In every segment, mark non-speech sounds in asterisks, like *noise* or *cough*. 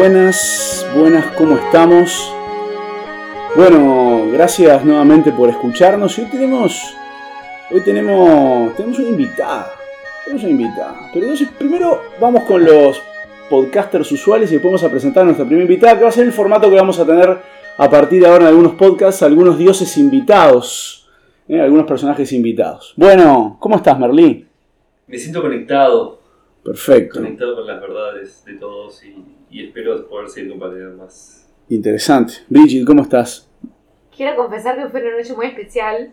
Buenas, buenas, ¿cómo estamos? Bueno, gracias nuevamente por escucharnos. Y hoy tenemos, hoy tenemos, tenemos una invitada. Tenemos una invitada. Pero entonces, primero vamos con los podcasters usuales y después vamos a presentar a nuestra primera invitada, que va a ser el formato que vamos a tener a partir de ahora en algunos podcasts, algunos dioses invitados, ¿eh? algunos personajes invitados. Bueno, ¿cómo estás, Merlí? Me siento conectado, Perfecto. conectado con las verdades de todos y, y espero poder seguir compartiendo más. Interesante. Bridget, ¿cómo estás? Quiero confesar que fue una noche muy especial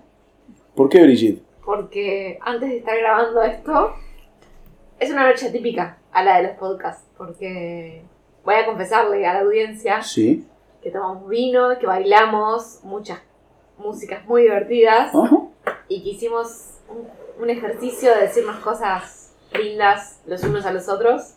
¿Por qué, Bridget? porque antes de estar grabando esto es una noche típica a la de los podcasts porque voy a confesarle a la audiencia Sí. que tomamos vino, que bailamos muchas músicas muy divertidas y que hicimos un, un ejercicio de decirnos cosas lindas los unos a los otros.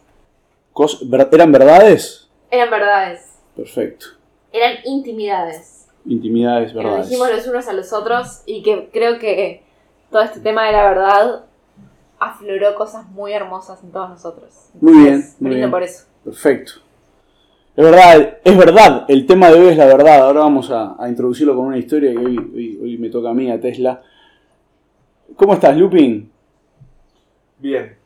Cos- ver- ¿Eran verdades? Eran verdades, Perfecto. eran intimidades. Intimidades, que nos verdades. dijimos los unos a los otros y que creo que todo este tema de la verdad afloró cosas muy hermosas en todos nosotros. Muy bien, Entonces, muy bien. por eso. Perfecto. Es verdad, es verdad, el tema de hoy es la verdad. Ahora vamos a, a introducirlo con una historia que hoy, hoy- hoy me toca a mí, a Tesla. ¿Cómo estás, Lupin? Bien.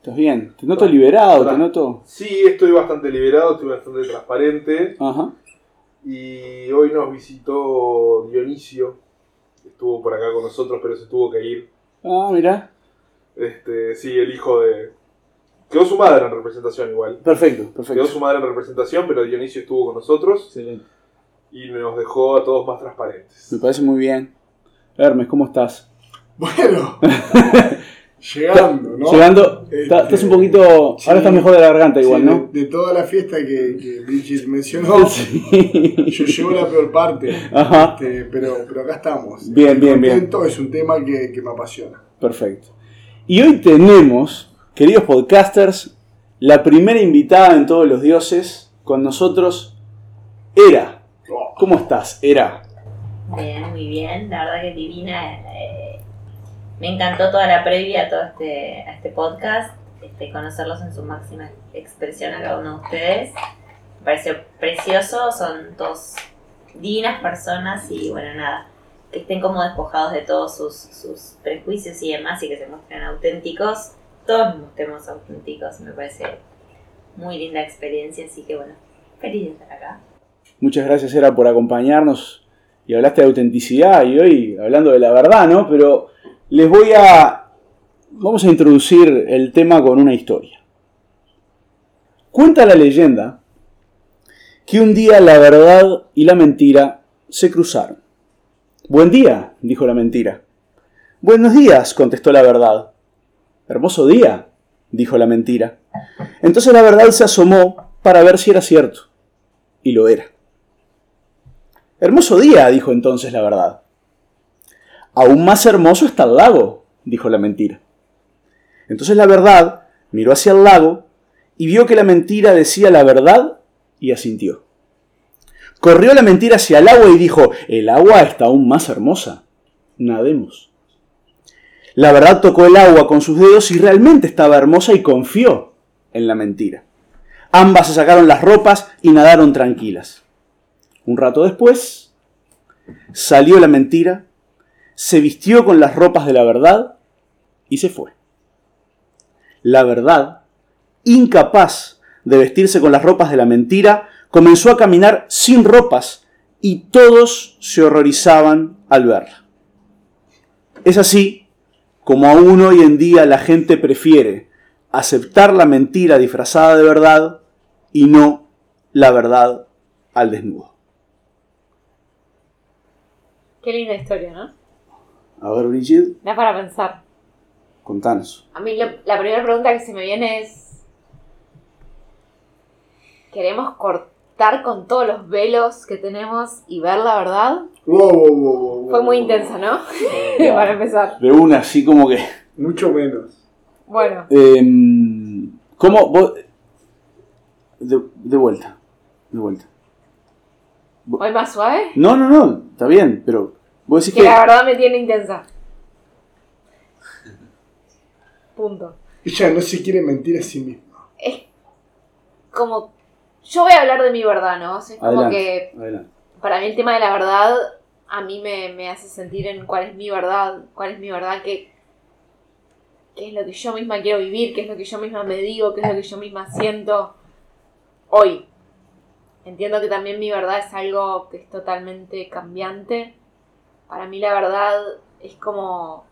¿Estás bien? Te noto liberado, te noto... Sí, estoy bastante liberado, estoy bastante transparente. Ajá. Y hoy nos visitó Dionisio. Estuvo por acá con nosotros, pero se tuvo que ir. Ah, mira. Este, sí, el hijo de. Quedó su madre en representación igual. Perfecto, Quedó perfecto. su madre en representación, pero Dionisio estuvo con nosotros Excelente. y nos dejó a todos más transparentes. Me parece muy bien. Hermes, ¿cómo estás? Bueno, *laughs* llegando, ¿no? Llegando, Este, está- estás un poquito... sí. Ahora estás mejor de la garganta Sí, igual, ¿no? de, de toda la fiesta que, que Bridget *laughs* mencionó, Sí. yo llevo la peor parte. Ajá. Este, pero, pero acá estamos. Bien, bien, bien. Contento, Es un tema que, que me apasiona. Perfecto. Y hoy tenemos, queridos podcasters, la primera invitada en todos los dioses con nosotros, Era. Oh, ¿Cómo estás, Era? Bien, muy bien, la verdad que divina. Me encantó toda la previa a todo este, este podcast, este, conocerlos en su máxima expresión a cada uno de ustedes. Me pareció precioso, son dos divinas personas y bueno, nada, que estén como despojados de todos sus, sus prejuicios y demás y que se muestren auténticos. Todos nos mostremos auténticos, me parece muy linda experiencia, así que bueno, feliz de estar acá. Muchas gracias, Era, por acompañarnos. Y hablaste de autenticidad y hoy hablando de la verdad, ¿no? Pero les voy a... Vamos a introducir el tema con una historia. Cuenta la leyenda que un día la verdad y la mentira se cruzaron. Buen día, dijo la mentira. Buenos días, contestó la verdad. Hermoso día, dijo la mentira. Entonces la verdad se asomó para ver si era cierto. Y lo era. Hermoso día, dijo entonces la verdad. Aún más hermoso está el lago, dijo la mentira. Entonces la verdad miró hacia el lago y vio que la mentira decía la verdad y asintió. Corrió la mentira hacia el agua y dijo, el agua está aún más hermosa. Nademos. La verdad tocó el agua con sus dedos y realmente estaba hermosa y confió en la mentira. Ambas se sacaron las ropas y nadaron tranquilas. Un rato después, salió la mentira, se vistió con las ropas de la verdad y se fue. La verdad, incapaz de vestirse con las ropas de la mentira, comenzó a caminar sin ropas y todos se horrorizaban al verla. Es así como aún hoy en día la gente prefiere aceptar la mentira disfrazada de verdad y no la verdad al desnudo. Qué linda historia, ¿no? A ver, Brigitte, Da para pensar. contanos. A mí lo- la primera pregunta que se me viene es... ¿Queremos cortar con todos los velos que tenemos y ver la verdad? Wow, wow, wow, Fue muy intensa, ¿no? *laughs* *laughs* para empezar. De una, así como que... Mucho menos. Bueno, em, ¿Cómo? vos- De, de vuelta. De vuelta. ¿voy más suave? No, no, no, está bien, pero vos decís Que que... la verdad me tiene intensa. Punto. Ella no se quiere mentir a sí misma. Es como yo voy a hablar de mi verdad, ¿no? O sea, es como Adelante. que Adelante. para mí el tema de la verdad a mí me, me hace sentir en cuál es mi verdad, cuál es mi verdad, qué, qué es lo que yo misma quiero vivir, qué es lo que yo misma me digo, qué es lo que yo misma siento hoy. Entiendo que también mi verdad es algo que es totalmente cambiante. Para mí la verdad es como...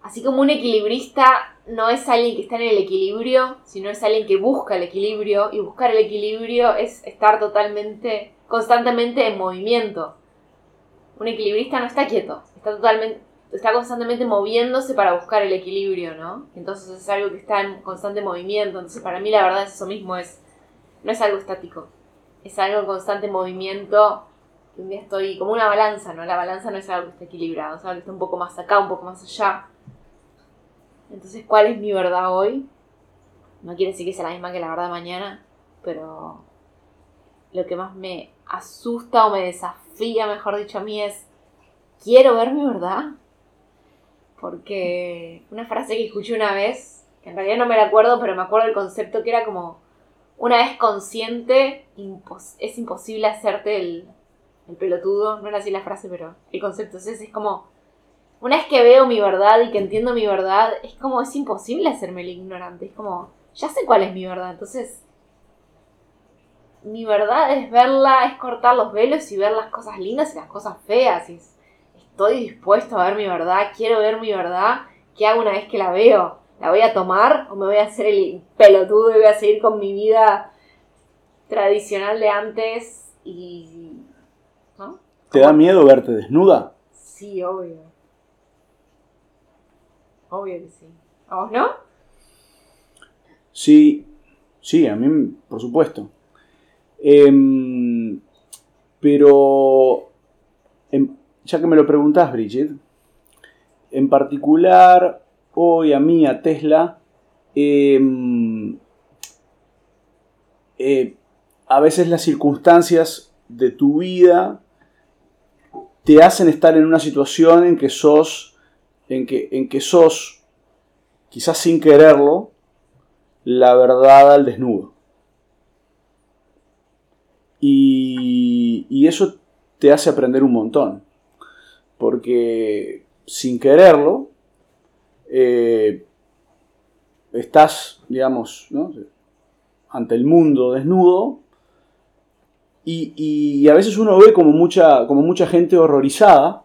Así como un equilibrista no es alguien que está en el equilibrio, sino es alguien que busca el equilibrio. Y buscar el equilibrio es estar totalmente, constantemente en movimiento. Un equilibrista no está quieto, está totalmente, está constantemente moviéndose para buscar el equilibrio, ¿no? Entonces es algo que está en constante movimiento. Entonces para mí la verdad es eso mismo, es, no es algo estático, es algo en constante movimiento. Un día estoy como una balanza, ¿no? La balanza no es algo que está equilibrado, es algo que está un poco más acá, un poco más allá. Entonces, ¿cuál es mi verdad hoy? No quiere decir que sea la misma que la verdad mañana, pero lo que más me asusta o me desafía, mejor dicho, a mí es, quiero ver mi verdad. Porque una frase que escuché una vez, que en realidad no me la acuerdo, pero me acuerdo el concepto que era como, una vez consciente, es imposible hacerte el, el pelotudo. No era así la frase, pero el concepto es ese, es como, una vez que veo mi verdad y que entiendo mi verdad, es como, es imposible hacerme el ignorante. Es como, ya sé cuál es mi verdad, entonces mi verdad es verla, es cortar los velos y ver las cosas lindas y las cosas feas. Y es- estoy dispuesto a ver mi verdad, quiero ver mi verdad. ¿Qué hago una vez que la veo? ¿La voy a tomar o me voy a hacer el pelotudo y voy a seguir con mi vida tradicional de antes? Y. ¿Te da miedo verte desnuda? Sí, obvio. Obvio que sí. ¿A vos no? Sí, sí, a mí, por supuesto. Em, pero, em, ya que me lo preguntás, Bridget, en particular, hoy a mí, a Tesla, em, eh, a veces las circunstancias de tu vida te hacen estar en una situación en que sos, en que, en que sos, quizás sin quererlo, la verdad al desnudo. Y, y eso te hace aprender un montón. Porque sin quererlo, eh, estás, digamos, ¿no? ante el mundo desnudo. Y, a veces uno ve como mucha, como mucha gente horrorizada,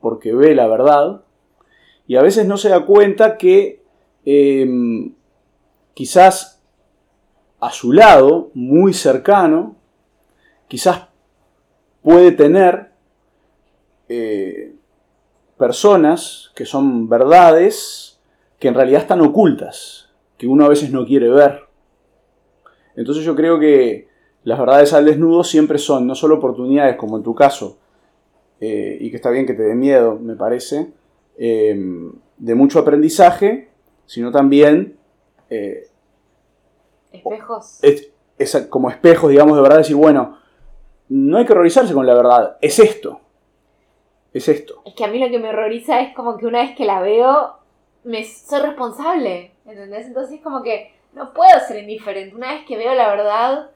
porque ve la verdad, y a veces no se da cuenta que eh, quizás a su lado, muy cercano, quizás puede tener eh, personas que son verdades que en realidad están ocultas, que uno a veces no quiere ver. Entonces yo creo que las verdades al desnudo siempre son no solo oportunidades, como en tu caso, eh, y que está bien que te dé miedo, me parece, eh, de mucho aprendizaje, sino también eh, Espejos. es, es como espejos, digamos, de verdad, decir, bueno, no hay que horrorizarse con la verdad, es esto, es esto. Es que a mí lo que me horroriza es como que una vez que la veo, me soy responsable. ¿Entendés? Entonces es como que no puedo ser indiferente. Una vez que veo la verdad,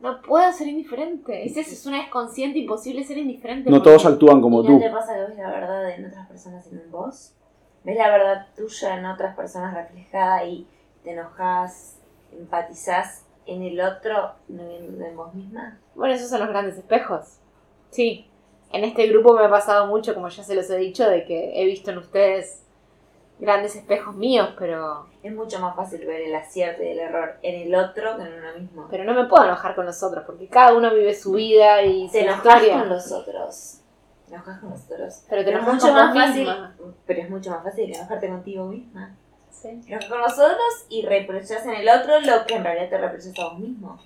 no puedo ser indiferente. Es eso, es una vez consciente imposible ser indiferente. No todos actúan como ¿Y no tú. te pasa que ves la verdad en otras personas y no en vos? ¿Ves la verdad tuya en otras personas reflejada y te enojas, empatizás en el otro, no en en vos misma? Bueno, esos son los grandes espejos. Sí. En este grupo me ha pasado mucho, como ya se los he dicho, de que he visto en ustedes grandes espejos míos, pero, Es mucho más fácil ver el acierto y el error en el otro que en uno mismo. pero no me puedo enojar con los otros, porque cada uno vive su vida y su te enojas con los otros. Te enojas con los otros. Pero te es enojas mucho más fácil. misma. Pero es mucho más fácil enojarte contigo misma. Sí. Te enojas con los otros y reprochas en el otro lo que en realidad te reprochas a vos mismo.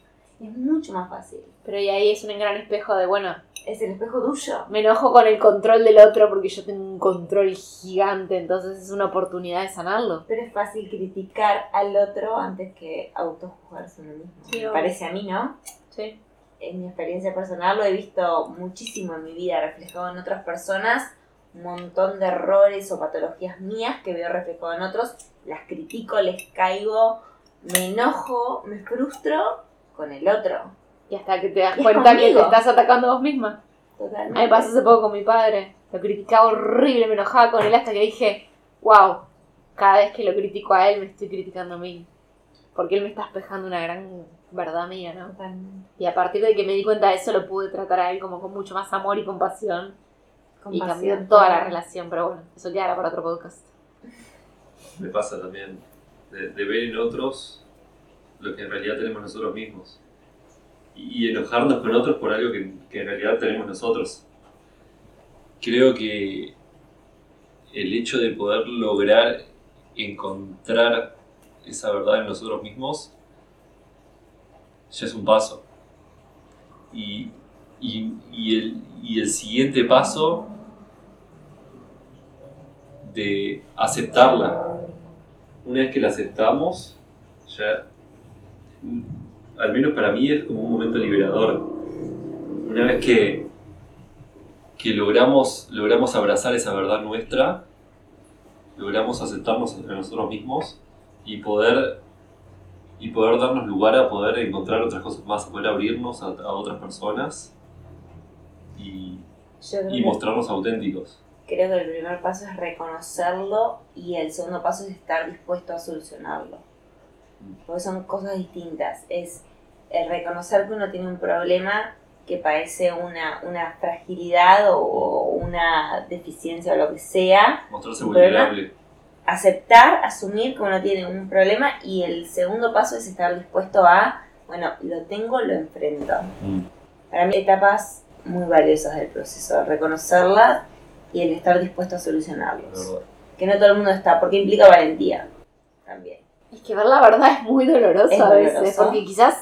Es mucho más fácil. Pero y ahí es un gran espejo de, bueno, Es el espejo tuyo. me enojo con el control del otro porque yo tengo un control gigante, entonces es una oportunidad de sanarlo. Pero es fácil criticar al otro antes que autojuzgarse uno mismo. Sí, Me obvio. parece a mí, ¿no? Sí. En mi experiencia personal lo he visto muchísimo en mi vida reflejado en otras personas. Un montón de errores o patologías mías que veo reflejado en otros. Las critico, les caigo, me enojo, me frustro con el otro. Y hasta que te das cuenta que te estás atacando a vos misma. A Totalmente. mí me pasó hace poco con mi padre. Lo criticaba horrible, me enojaba con él hasta que dije, wow, cada vez que lo critico a él me estoy criticando a mí. Porque él me está espejando una gran verdad mía, ¿no? Totalmente. Y a partir de que me di cuenta de eso lo pude tratar a él como con mucho más amor y compasión. y Compasión. cambió toda la relación, pero bueno, eso quedará para otro podcast. Me pasa también de, de ver en otros lo que en realidad tenemos nosotros mismos. Y, enojarnos con otros por algo que, que en realidad tenemos nosotros. Creo que el hecho de poder lograr encontrar esa verdad en nosotros mismos ya es un paso. Y, y- y el, y el siguiente paso de aceptarla. Una vez que la aceptamos, ya, al menos para mí es como un momento liberador. Una vez que, que logramos, logramos abrazar esa verdad nuestra, logramos aceptarnos entre nosotros mismos y poder, y poder darnos lugar a poder encontrar otras cosas más, a poder abrirnos a, a otras personas y, y mostrarnos auténticos. Creo que el primer paso es reconocerlo y el segundo paso es estar dispuesto a solucionarlo. Porque son cosas distintas. Es el reconocer que uno tiene un problema que parece una, una fragilidad o una deficiencia o lo que sea. Mostrarse vulnerable. Aceptar, asumir que uno tiene un problema y el segundo paso es estar dispuesto a, bueno, lo tengo, lo enfrento. Para mí, etapas muy valiosas del proceso, reconocerlas y el estar dispuesto a solucionarlos. Que no todo el mundo está, porque implica valentía también. Es que ver la verdad es muy doloroso Es a veces, doloroso. porque quizás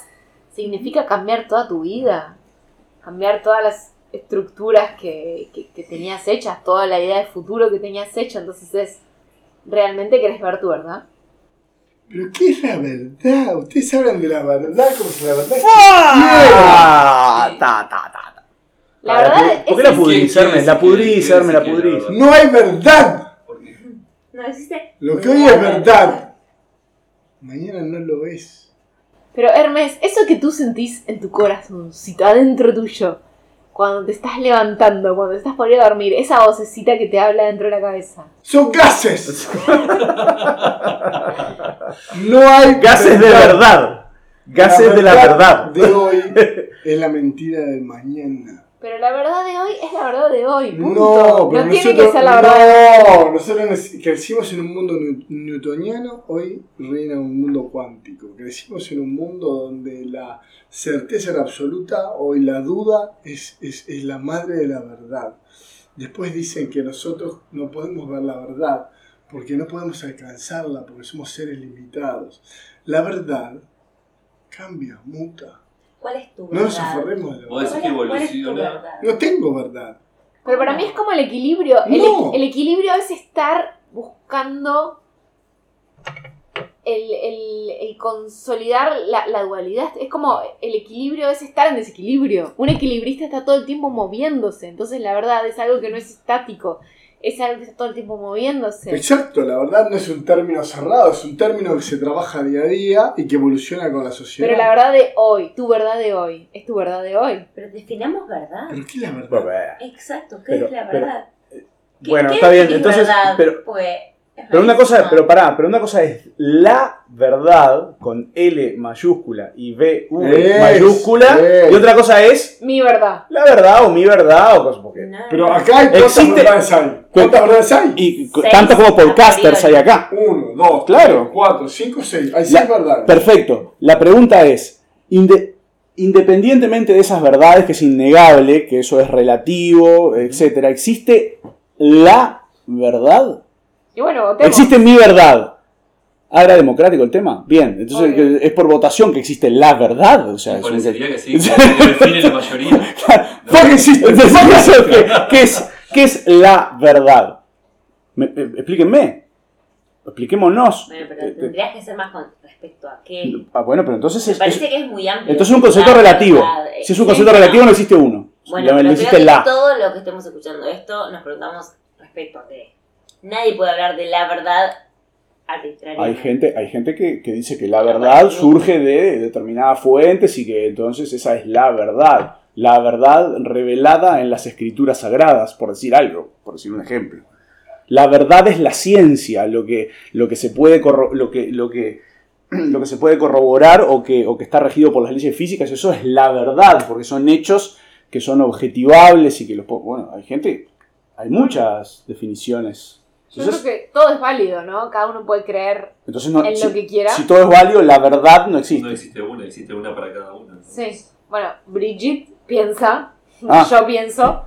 significa cambiar toda tu vida, cambiar todas las estructuras que, que- que tenías hechas, toda la idea de futuro que tenías hecha, entonces es, ¿realmente querés ver tu verdad? Pero ¿qué es la verdad? Ustedes hablan de la verdad como si la verdad ¡Ah! Ta, ta, ta, ta. La verdad pu- es ¿Por qué la pudrís, ¿Quién Hermes? La pudrís, Hermes, la pudrís. No hay verdad. ¿No existe? Lo que hoy es verdad, mañana no lo es. Pero Hermes, eso que tú sentís en tu corazoncito, adentro tuyo, cuando te estás levantando, cuando te estás poniendo a dormir, esa vocecita que te habla dentro de la cabeza. Son gases. *laughs* No hay Gases de verdad. Gases de la verdad. de hoy *laughs* es la mentira del mañana. Pero la verdad de hoy es la verdad de hoy, punto. No, pero no tiene nosotros, que ser la verdad. No, nosotros crecimos en un mundo new- newtoniano, hoy reina un mundo cuántico. Crecimos en un mundo donde la certeza era absoluta, hoy la duda es, es, es la madre de la verdad. Después dicen que nosotros no podemos ver la verdad porque no podemos alcanzarla, porque somos seres limitados. La verdad cambia, muta. ¿Cuál es tu No nos verdad? aferremos a la verdad. decís que ¿Cuál es- cuál es tu evoluciona. verdad? No tengo verdad. Pero para mí es como el equilibrio. El, No. el equilibrio es estar buscando el, el- el consolidar la, la dualidad. Es como el equilibrio es estar en desequilibrio. Un equilibrista está todo el tiempo moviéndose. Entonces la verdad es algo que no es estático. Es algo que está todo el tiempo moviéndose. Exacto, la verdad no es un término cerrado, es un término que se trabaja día a día y que evoluciona con la sociedad. Pero la verdad de hoy, tu verdad de hoy, es tu verdad de hoy. Pero definamos verdad. ¿Pero qué es la verdad? Exacto, ¿qué Pero- es la pero- verdad? ¿Qué- Bueno, qué está bien, entonces, verdad? pero- Pues, es Pero una cosa, pero pará, pero una cosa es la verdad con L mayúscula y B V Es, mayúscula es. y otra cosa es Mi verdad. la verdad o mi verdad o cosas porque No, Pero acá hay cuántas Existe- verdades hay. ¿Cuántas verdades hay? y Seis tanto como podcasters hay acá. Uno, dos, Claro. tres, cuatro, cinco, seis. Hay La- seis verdades. Perfecto. La pregunta es, inde- independientemente de esas verdades, que es innegable, que eso es relativo, etcétera, ¿existe la verdad? Y bueno, votemos. Existe mi verdad. Ah, ¿era democrático el tema? Bien, entonces Obvio. es por votación que existe la verdad. O sea, es un- que sí, *laughs* que define la mayoría. Fuck existe. ¿qué, qué es, qué es la verdad? Me- me- explíquenme. Expliquémonos. Bueno, pero Eh, tendrías que ser más con respecto a qué. ah, bueno, pero entonces Me es, parece es- que es muy amplio. entonces es un concepto La relativo. verdad, eh, Si es un concepto no. relativo, no existe uno. Bueno, pero no creo existe que la. todo lo que estemos escuchando esto nos preguntamos respecto a qué. Nadie puede hablar de la verdad. Hay gente, hay gente que, que dice que la verdad surge de determinadas fuentes y que entonces esa es la verdad. La verdad revelada en las escrituras sagradas, por decir algo, por decir un ejemplo. La verdad es la ciencia, lo que, lo que, se, puede lo que, lo que, *clears throat* lo que se puede corroborar o que, o que está regido por las leyes físicas, eso es la verdad, porque son hechos que son objetivables y que los... Bueno, hay gente, hay muchas definiciones. Yo Entonces, creo que todo es válido, ¿no? Cada uno puede creer entonces no, en si- lo que quiera. si todo es válido, la verdad no existe. No existe una, existe una para cada uno. Sí. Bueno, Brigitte piensa, Ah. yo pienso,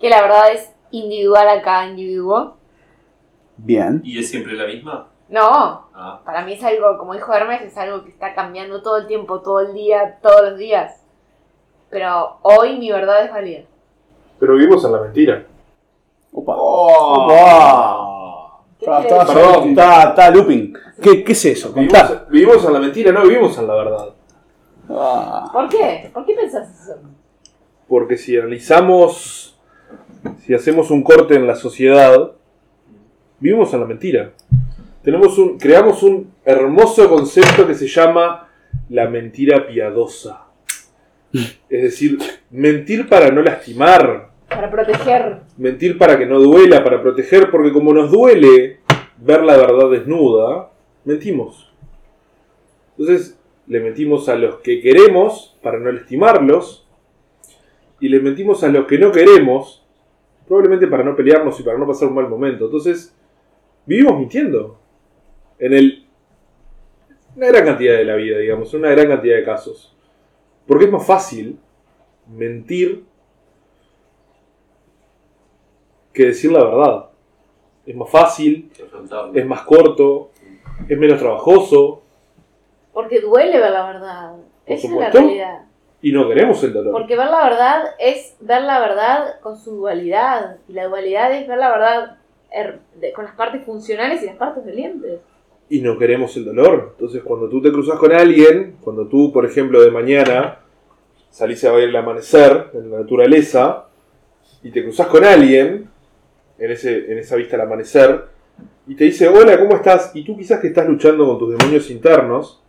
que la verdad es individual a cada individuo. Bien. ¿Y es siempre la misma? No, Ah, para mí es algo, como dijo Hermes, es algo que está cambiando todo el tiempo, todo el día, todos los días. Pero hoy mi verdad es válida. Pero vivimos en la mentira. Opa. Oh. Opa. ¿Qué Está, está? Perdón. está- está looping. ¿Qué, qué es eso? Contá. Vivimos, vivimos en la mentira, no vivimos en la verdad. Ah. ¿Por qué? ¿Por qué pensás eso? Porque si analizamos, si hacemos un corte en la sociedad, vivimos en la mentira. Tenemos un, creamos un hermoso concepto que se llama la mentira piadosa. Es decir, mentir para no lastimar, Para proteger. mentir para que no duela, para proteger, porque como nos duele ver la verdad desnuda, mentimos. Entonces, le mentimos a los que queremos para no lastimarlos, y le mentimos a los que no queremos, probablemente para no pelearnos y para no pasar un mal momento. Entonces, vivimos mintiendo. En el, una gran cantidad de la vida, digamos, en una gran cantidad de casos. Porque es más fácil mentir que decir la verdad. Es más fácil, es más corto, es menos trabajoso Porque duele ver la verdad. Esa es la realidad. y no queremos el dolor. Porque ver la verdad es ver la verdad con su dualidad. Y la dualidad es ver la verdad er- con las partes funcionales y las partes dolientes. Y no queremos el dolor. Entonces cuando tú te cruzas con alguien, cuando tú, por ejemplo, de mañana salís a ver el amanecer en la naturaleza y te cruzas con alguien en, ese, en esa vista al amanecer y te dice, hola, ¿cómo estás? Y tú quizás que estás luchando con tus demonios internos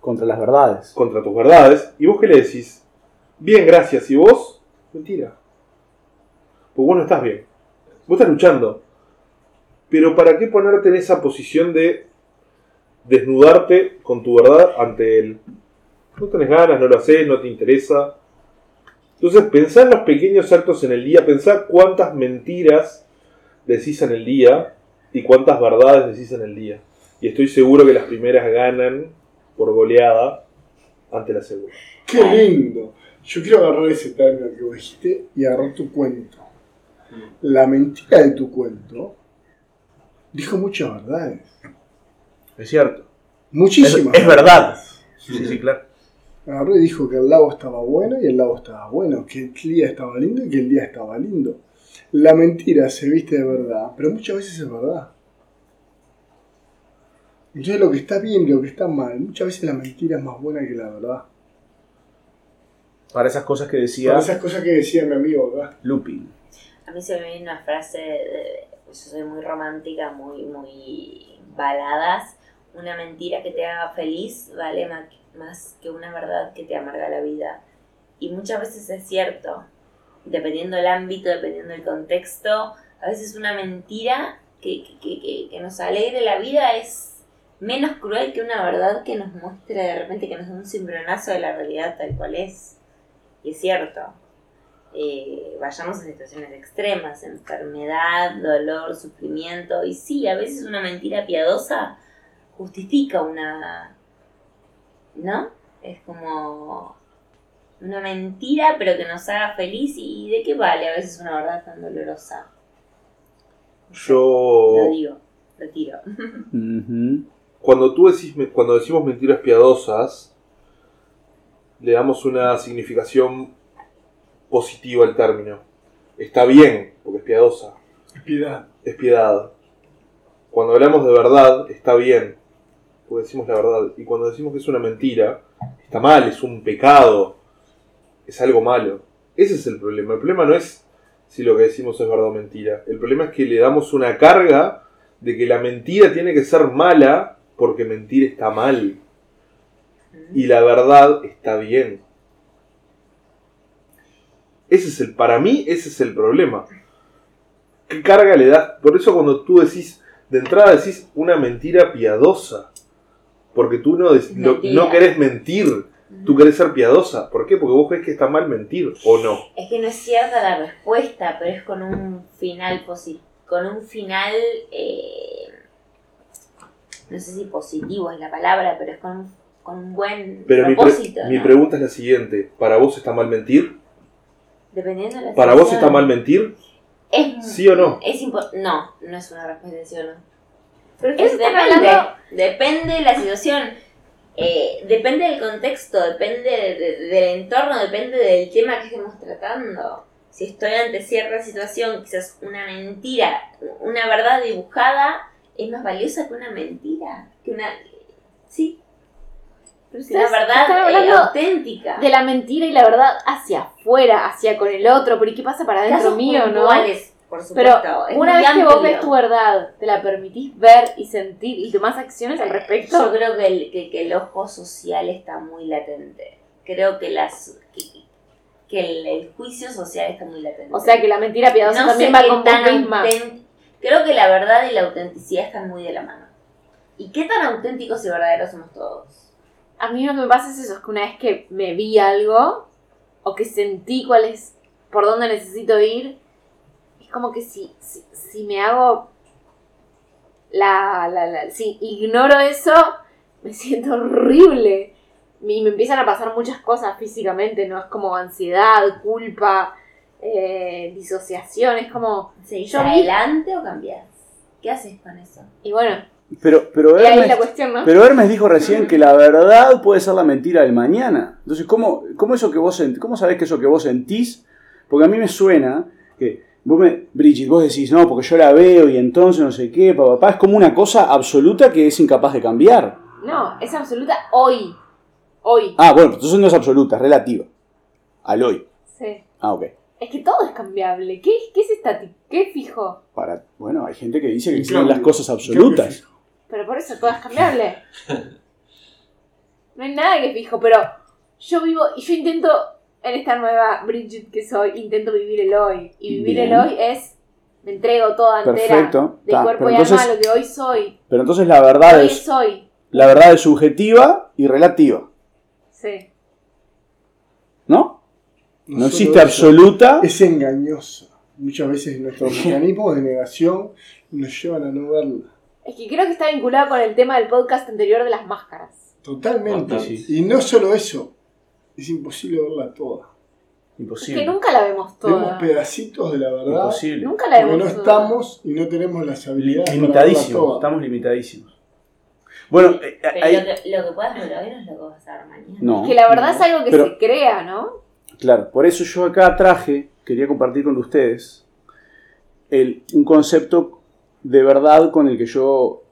Contra las verdades. contra tus verdades, y vos qué le decís, bien, gracias, y vos, mentira. Pues vos no estás bien. Vos estás luchando. Pero ¿para qué ponerte en esa posición de desnudarte con tu verdad ante él? No tenés ganas, no lo haces, no te interesa. Entonces pensá en los pequeños actos en el día, pensá cuántas mentiras decís en el día y cuántas verdades decís en el día. Y estoy seguro que las primeras ganan por goleada ante la segunda. Qué lindo. Yo quiero agarrar ese término que vos dijiste y agarrar tu cuento. La mentira de tu cuento dijo muchas verdades. Es cierto. Muchísimas. Es, es verdad. Sí, sí, claro. Agarró y dijo que el lago estaba bueno y el lago estaba bueno, que el día estaba lindo y que el día estaba lindo. La mentira se viste de verdad, pero muchas veces es verdad. Entonces lo que está bien y lo que está mal, muchas veces la mentira es más buena que la verdad. Para esas cosas que decía Por esas cosas que decía mi amigo acá. looping. A mí se me viene una frase, de- yo soy muy romántica, muy, muy baladas. Una mentira que te haga feliz vale más que una verdad que te amarga la vida. Y muchas veces es cierto, dependiendo del ámbito, dependiendo del contexto, a veces una mentira que, que, que- que- que nos alegre la vida es menos cruel que una verdad que nos muestre de repente, que nos dé un cimbronazo de la realidad tal cual es. Y es cierto eh, vayamos a situaciones extremas, enfermedad, dolor, sufrimiento. Y sí, a veces una mentira piadosa justifica una... ¿No? Es como una mentira, pero que nos haga feliz. ¿Y de qué vale a veces una verdad tan dolorosa? Yo... Lo digo, lo tiro. *laughs* Cuando tú decís, cuando decimos mentiras piadosas, le damos una significación positiva al término. Está bien, porque es piadosa, Piedad. es piedad. Cuando hablamos de verdad, está bien, porque decimos la verdad. Y cuando decimos que es una mentira, está mal, es un pecado, es algo malo. Ese es el problema. El problema no es si lo que decimos es verdad o mentira. El problema es que le damos una carga de que la mentira tiene que ser mala porque mentir está mal y la verdad está bien. Ese es el, para mí, ese es el problema. ¿Qué carga le das? Por eso cuando tú decís, de entrada decís una mentira piadosa. Porque tú no, no, no querés mentir, tú querés ser piadosa. ¿Por qué? Porque vos crees que está mal mentir, ¿o no? Es que no es cierta la respuesta, pero es con un final positivo. Con un final. eh, no sé si positivo es la palabra, pero es con un, con un buen Pero mi, pre- propósito. mi pregunta es la siguiente. ¿Para vos está mal mentir? Dependiendo de la ¿Para vos está mal mentir? Es, ¿Sí o no? Es no, no es una respuesta de sí o no. Pero están depende, hablando. depende de la situación, eh, depende del contexto, depende de- de- del entorno, depende del tema que estemos tratando. Si estoy ante cierta situación, quizás una mentira, una verdad dibujada es más valiosa que una mentira, que una... Sí, que ustedes verdad eh, auténtica. de la mentira y la verdad hacia afuera, hacia con el otro. Pero ¿y qué pasa para adentro Casos mío, puntuales, por Pero supuesto. es una vez que vos ves tu verdad, te la permitís ver y sentir y tomás acciones al Yo respecto. creo que el, que, que el ojo social está muy latente. Creo que las que, que el, el juicio social está muy latente. O sea que la mentira piadosa no también va con vos misma. Creo que la verdad y la autenticidad están muy de la mano. ¿Y qué tan auténticos y verdaderos somos todos? A mí lo que me pasa es eso, es que una vez que me vi algo, o que sentí cuál es, por dónde necesito ir, es como que si, si, si me hago la, la, la, si ignoro eso, me siento horrible. Y me empiezan a pasar muchas cosas físicamente, ¿no? Es como ansiedad, culpa, eh, disociación, es como... ¿Seguís Yo vi- adelante o cambiás? ¿Qué haces con eso? Y bueno, Pero, pero Hermes- la cuestión, ¿no? Pero Hermes dijo recién *laughs* que la verdad puede ser la mentira del mañana. Entonces, ¿cómo, cómo, eso que vos sent- ¿cómo sabés que eso que vos sentís? Porque a mí me suena que vos me, Bridget, vos decís, no, porque yo la veo y entonces no sé qué, papá, es como una cosa absoluta que es incapaz de cambiar. No, es absoluta hoy. Hoy. Ah, bueno, entonces no es absoluta, es relativa. Al hoy. Sí. Ah, ok. Es que todo es cambiable. ¿Qué, qué es estático? ¿Qué es fijo? Para, bueno, hay gente que dice que existen las cosas absolutas. Pero por eso todo es cambiable. *laughs* No hay nada que es fijo, pero yo vivo y yo intento en esta nueva Bridget que soy, intento vivir el hoy. Y vivir Bien. el hoy es, me entrego toda entera Perfecto. de Ta, cuerpo y alma entonces- a lo que hoy soy. Pero entonces la verdad Hoy es, hoy. la verdad es subjetiva y relativa, Sí. ¿no? No existe absoluta. Es engañosa. Muchas veces nuestros *laughs* mecanismos de negación nos llevan a no verla. Es que creo que está vinculado con el tema del podcast anterior de las máscaras. Totalmente. Y no solo eso, es imposible verla toda. Es Imposible. que nunca la vemos Vemos toda. pedacitos de la verdad. Imposible. Nunca la Porque vemos no toda. estamos y no tenemos las habilidades Limitadísimos. toda. Estamos limitadísimos. Bueno, eh, Pero ahí- lo, que, lo que puedas ver hoy no es lo que vas a ver mañana. no. Es que la verdad No. es algo que Pero- se crea, ¿no? Claro, por eso yo acá traje, quería compartir con ustedes, el- un concepto de verdad con el que yo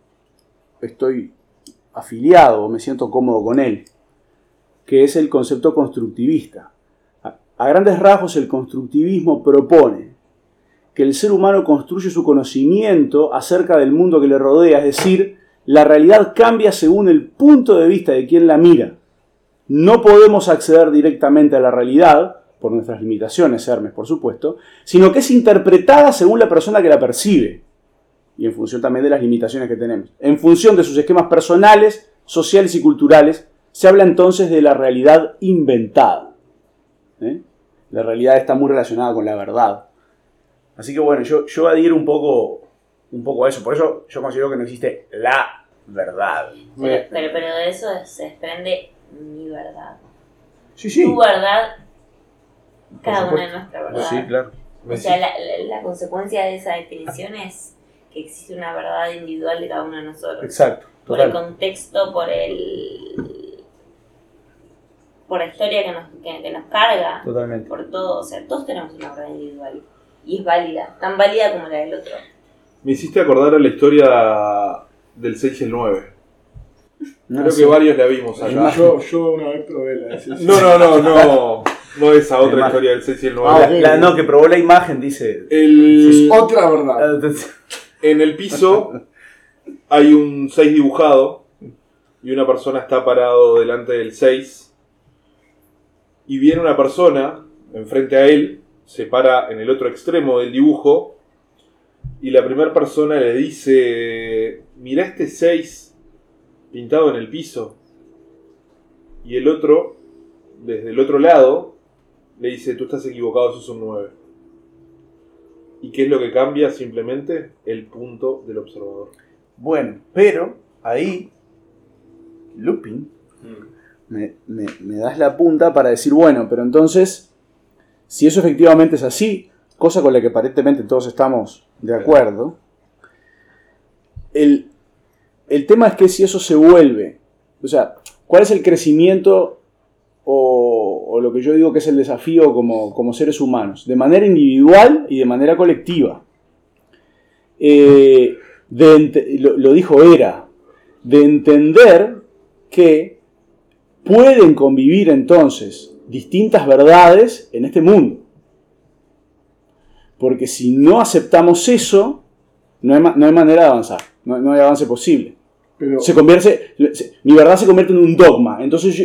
estoy afiliado, me siento cómodo con él, que es el concepto constructivista. A, grandes rasgos el constructivismo propone que el ser humano construye su conocimiento acerca del mundo que le rodea, es decir, la realidad cambia según el punto de vista de quien la mira. No podemos acceder directamente a la realidad, por nuestras limitaciones, Hermes, por supuesto, sino que es interpretada según la persona que la percibe, y en función también de las limitaciones que tenemos. En función de sus esquemas personales, sociales y culturales, se habla entonces de la realidad inventada. ¿eh? La realidad está muy relacionada con la verdad. Así que bueno, yo, yo adhiero un poco, un poco a eso, por eso yo considero que no existe la verdad. Pero, pero, pero de eso se desprende mi verdad. Sí, sí. Tu verdad, cada una de nuestra verdad. Sí, claro. O sea, la, la- la consecuencia de esa definición es que existe una verdad individual de cada uno de nosotros. Exacto. Por el contexto, por el. Por la historia que nos, que, que nos carga, Totalmente. por todo. O sea, todos tenemos una verdad individual. Y es válida, tan válida como la del otro. Me hiciste acordar a la historia del 6 y el 9. *laughs* No, Creo sí. que varios la vimos acá. Yo, yo *laughs* una vez probé la No, no, no, no. No esa otra Además- historia del 6 y el 9. Ah, La- la- no, que probó la imagen, dice. El, Otra verdad. en el piso hay un 6 dibujado y una persona está parado delante del 6 y viene una persona enfrente a él, se para en el otro extremo del dibujo y la primera persona le dice, mira este 6 pintado en el piso y el otro, desde el otro lado, le dice, tú estás equivocado, eso es un 9. ¿Y qué es lo que cambia? Simplemente el punto del observador. Bueno, pero ahí, Lupin, Mm. Me, me- me das la punta para decir, bueno, pero entonces, si eso efectivamente es así, cosa con la que aparentemente todos estamos de acuerdo, el, el tema es que si eso se vuelve, o sea, ¿cuál es el crecimiento o, o lo que yo digo que es el desafío como, como seres humanos? De manera individual y de manera colectiva. Eh, de ente- lo, lo dijo Era, de entender que pueden convivir entonces distintas verdades en este mundo. Porque si no aceptamos eso, no hay, no hay manera de avanzar, no, no hay avance posible. Pero Se convierte, se- mi verdad se convierte en un dogma. Entonces, yo-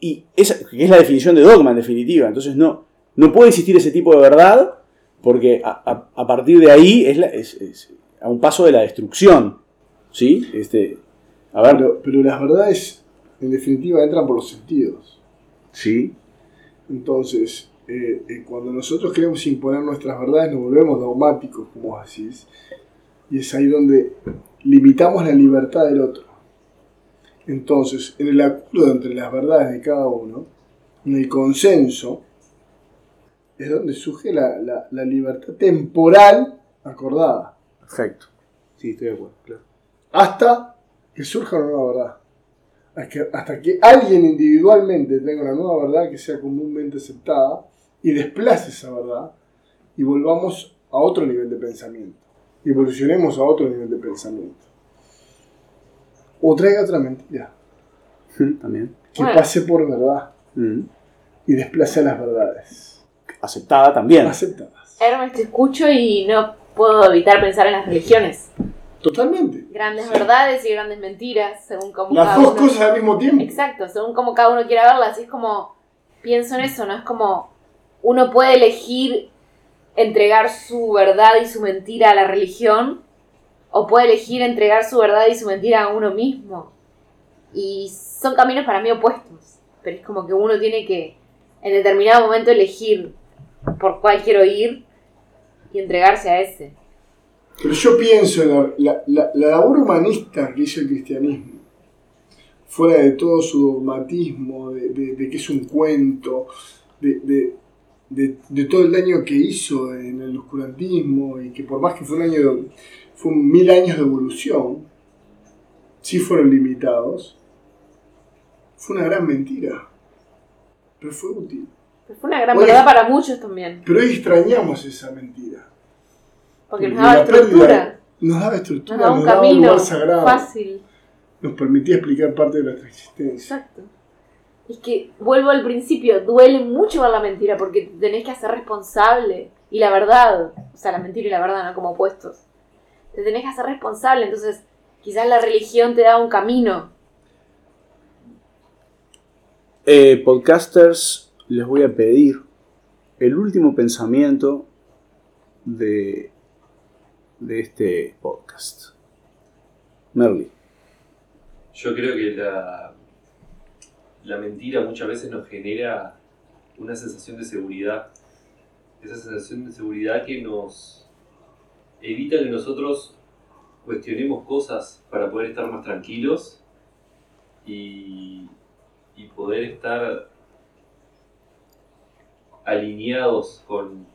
y- esa es la definición de dogma en definitiva. Entonces, no, no puede existir ese tipo de verdad porque a, a- a partir de ahí es, la- es- es a un paso de la destrucción. ¿Sí? Este, a ver, pero, pero las verdades, en definitiva, entran por los sentidos. sí, Entonces, eh, eh, cuando nosotros queremos imponer nuestras verdades, nos volvemos dogmáticos, como vos decís. Y es ahí donde limitamos la libertad del otro. Entonces, en el acuerdo entre las verdades de cada uno, en el consenso, es donde surge la, la- la libertad temporal acordada. perfecto. Sí, estoy de acuerdo, claro. hasta que surja una nueva verdad. Hasta que, hasta que alguien individualmente tenga una nueva verdad que sea comúnmente aceptada y desplace esa verdad y volvamos a otro nivel de pensamiento. Y evolucionemos a otro nivel de pensamiento. O traiga otra mentira También. que Bueno. pase por verdad Mm. y desplace a las verdades Aceptada también. aceptadas. Hermes, te escucho y no puedo evitar pensar en las religiones. Totalmente. Grandes verdades y grandes mentiras, según cómo Las cada dos uno- cosas al mismo tiempo. Exacto, según como cada uno quiera verlas. Y es como, pienso en eso, ¿no? Es como, uno puede elegir entregar su verdad y su mentira a la religión, o puede elegir entregar su verdad y su mentira a uno mismo. Y son caminos para mí opuestos, pero es como que uno tiene que, en determinado momento, elegir por cuál quiero ir y entregarse a ese. Pero yo pienso en la, la- la- la labor humanista que hizo el cristianismo, fuera de todo su dogmatismo, de, de- de que es un cuento, de, todo el daño que hizo en el oscurantismo, y que por más que fue un año, de- fue un mil años de evolución, sí fueron limitados, fue una gran mentira, pero fue útil. Pero fue una gran verdad para muchos también, Pero hoy extrañamos esa mentira. Porque nos daba estructura, Nos daba estructura, nos daba un nos daba un camino lugar sagrado. fácil. nos permitía explicar parte de nuestra existencia. Exacto. Es que vuelvo al principio, duele mucho ver la mentira porque te tenés que hacer responsable. Y la verdad, o sea, la mentira y la verdad no como opuestos. Te tenés que hacer responsable, entonces quizás la religión te da un camino. Eh, podcasters, les voy a pedir el último pensamiento de, de este podcast. Merly. Yo creo que la, la mentira muchas veces nos genera una sensación de seguridad. Esa sensación de seguridad que nos evita que nosotros cuestionemos cosas para poder estar más tranquilos y, y poder estar alineados con,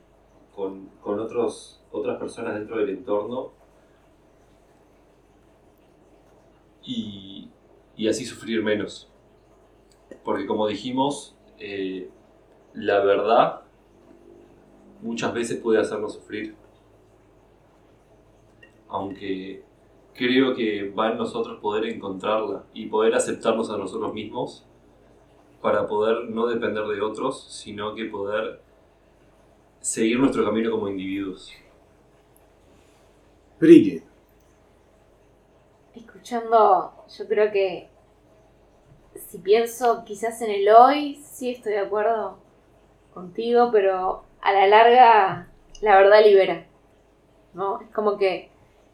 con, con otros, otras personas dentro del entorno y, y así sufrir menos. Porque como dijimos, eh, la verdad muchas veces puede hacernos sufrir. Aunque creo que va en nosotros poder encontrarla y poder aceptarnos a nosotros mismos para poder no depender de otros, sino que poder seguir nuestro camino como individuos. Bridget. escuchando, yo creo que si pienso quizás en el hoy, sí estoy de acuerdo contigo, pero a la larga la verdad libera. ¿No? Es como que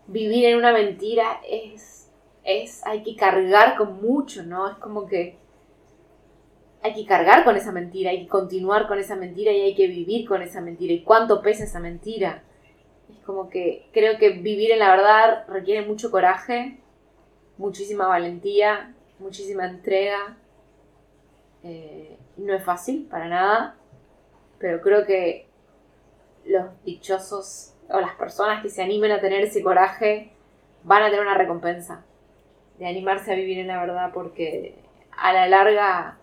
vivir en una mentira es, es, hay que cargar con mucho, ¿no? Es como que hay que cargar con esa mentira, hay que continuar con esa mentira y hay que vivir con esa mentira. ¿Y cuánto pesa esa mentira? Es como que creo que vivir en la verdad requiere mucho coraje, muchísima valentía, muchísima entrega. Eh, no es fácil para nada, pero creo que los dichosos o las personas que se animen a tener ese coraje van a tener una recompensa de animarse a vivir en la verdad porque a la larga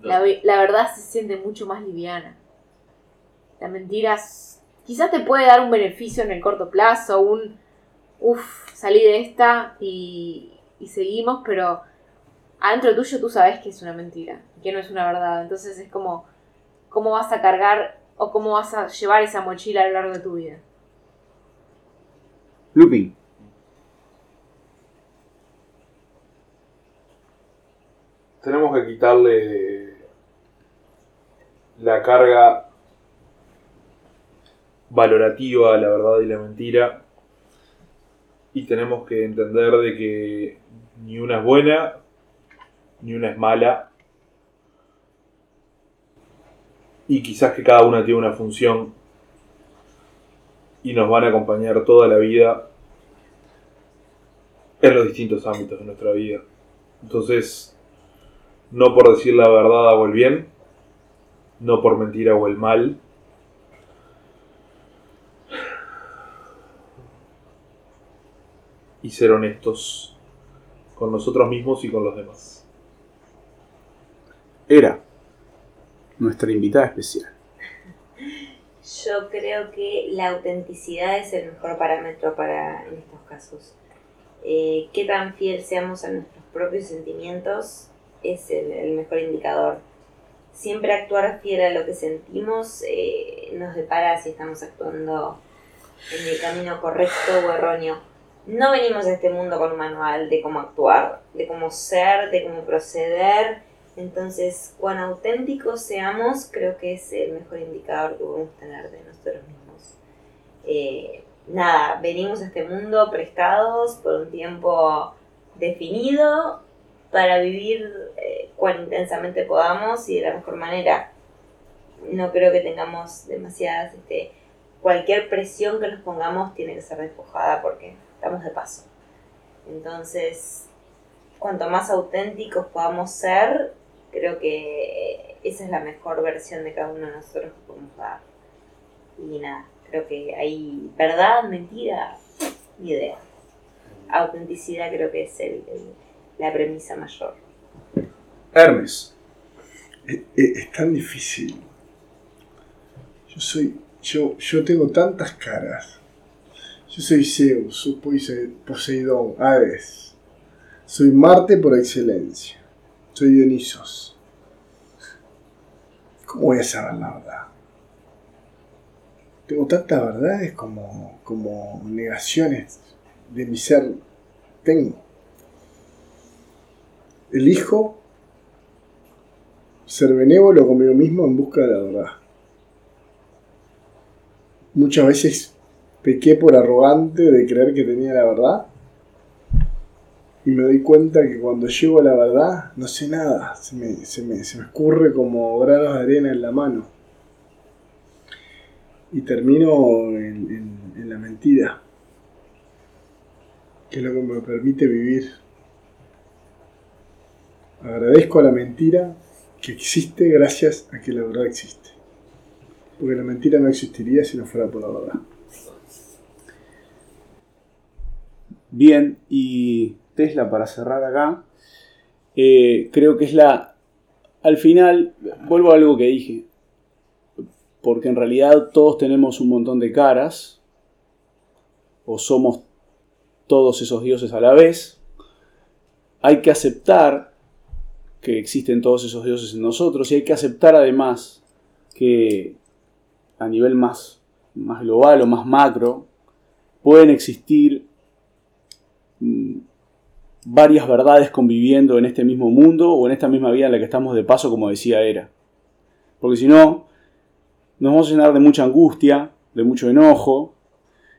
la, la verdad se siente mucho más liviana. La mentira quizás te puede dar un beneficio en el corto plazo, un uff, salí de esta y, y seguimos, pero adentro tuyo tú sabes que es una mentira, que no es una verdad. Entonces es como, ¿cómo vas a cargar o cómo vas a llevar esa mochila a lo largo de tu vida? Lupin. tenemos que quitarle la carga valorativa a la verdad y la mentira y tenemos que entender de que ni una es buena ni una es mala y quizás que cada una tiene una función y nos van a acompañar toda la vida en los distintos ámbitos de nuestra vida. Entonces, no por decir la verdad hago el bien, no por mentir hago el mal. Y ser honestos con nosotros mismos y con los demás. Era nuestra invitada especial. Yo creo que la autenticidad es el mejor parámetro para en estos casos. Eh, qué tan fiel seamos a nuestros propios sentimientos es el, el mejor indicador. Siempre actuar fiel a lo que sentimos eh, nos depara si estamos actuando en el camino correcto o erróneo. No venimos a este mundo con un manual de cómo actuar, de cómo ser, de cómo proceder. Entonces, cuán auténticos seamos, creo que es el mejor indicador que podemos tener de nosotros mismos. Eh, nada, venimos a este mundo prestados por un tiempo definido para vivir eh, cuán intensamente podamos y de la mejor manera. No creo que tengamos demasiadas, este, cualquier presión que nos pongamos tiene que ser despojada porque estamos de paso. Entonces, cuanto más auténticos podamos ser, creo que esa es la mejor versión de cada uno de nosotros que podemos dar. Y nada, creo que hay verdad, mentira, ni idea. Autenticidad creo que es la premisa mayor. Hermes. Eh, eh, es tan difícil. Yo soy. Yo, yo tengo tantas caras. Yo soy Zeus, Poseidón, Hades. Soy Marte por excelencia. Soy Dionisos. ¿Cómo voy a saber la verdad? Tengo tantas verdades como, como negaciones de mi ser tengo. Elijo ser benévolo conmigo mismo en busca de la verdad. Muchas veces pequé por arrogante de creer que tenía la verdad y me doy cuenta que cuando llego a la verdad no sé nada, se me, se me, se me escurre como granos de arena en la mano y termino en, en- en la mentira, que es lo que me permite vivir. Agradezco a la mentira que existe gracias a que la verdad existe. Porque la mentira no existiría si no fuera por la verdad. Bien, y Tesla para cerrar acá, eh, creo que es la... Al final, vuelvo a algo que dije, porque en realidad todos tenemos un montón de caras, o somos todos esos dioses a la vez, hay que aceptar que existen todos esos dioses en nosotros y hay que aceptar además que a nivel más, más global o más macro pueden existir varias verdades conviviendo en este mismo mundo o en esta misma vida en la que estamos de paso, como decía Era. Porque si no, nos vamos a llenar de mucha angustia, de mucho enojo,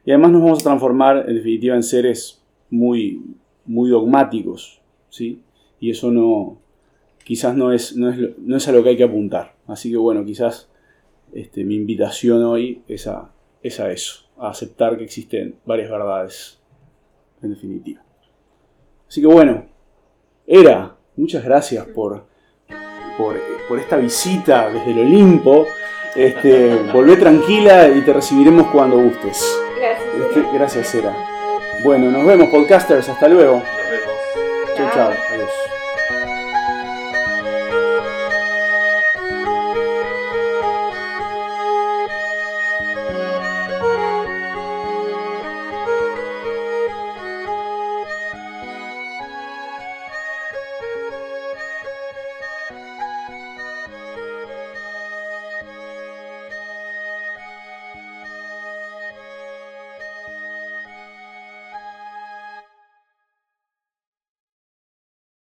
y además nos vamos a transformar en definitiva en seres muy, muy dogmáticos, ¿sí? Y eso no, quizás no es, no, es, no es a lo que hay que apuntar. Así que bueno, quizás este, mi invitación hoy es a, es a eso, a aceptar que existen varias verdades, en definitiva. Así que bueno, Era, muchas gracias por, por, por esta visita desde el Olimpo. Este, volvé tranquila y te recibiremos cuando gustes. Gracias. Este, gracias, Era. Bueno, nos vemos, podcasters. Hasta luego. Nos vemos. Chau, chau. Adiós.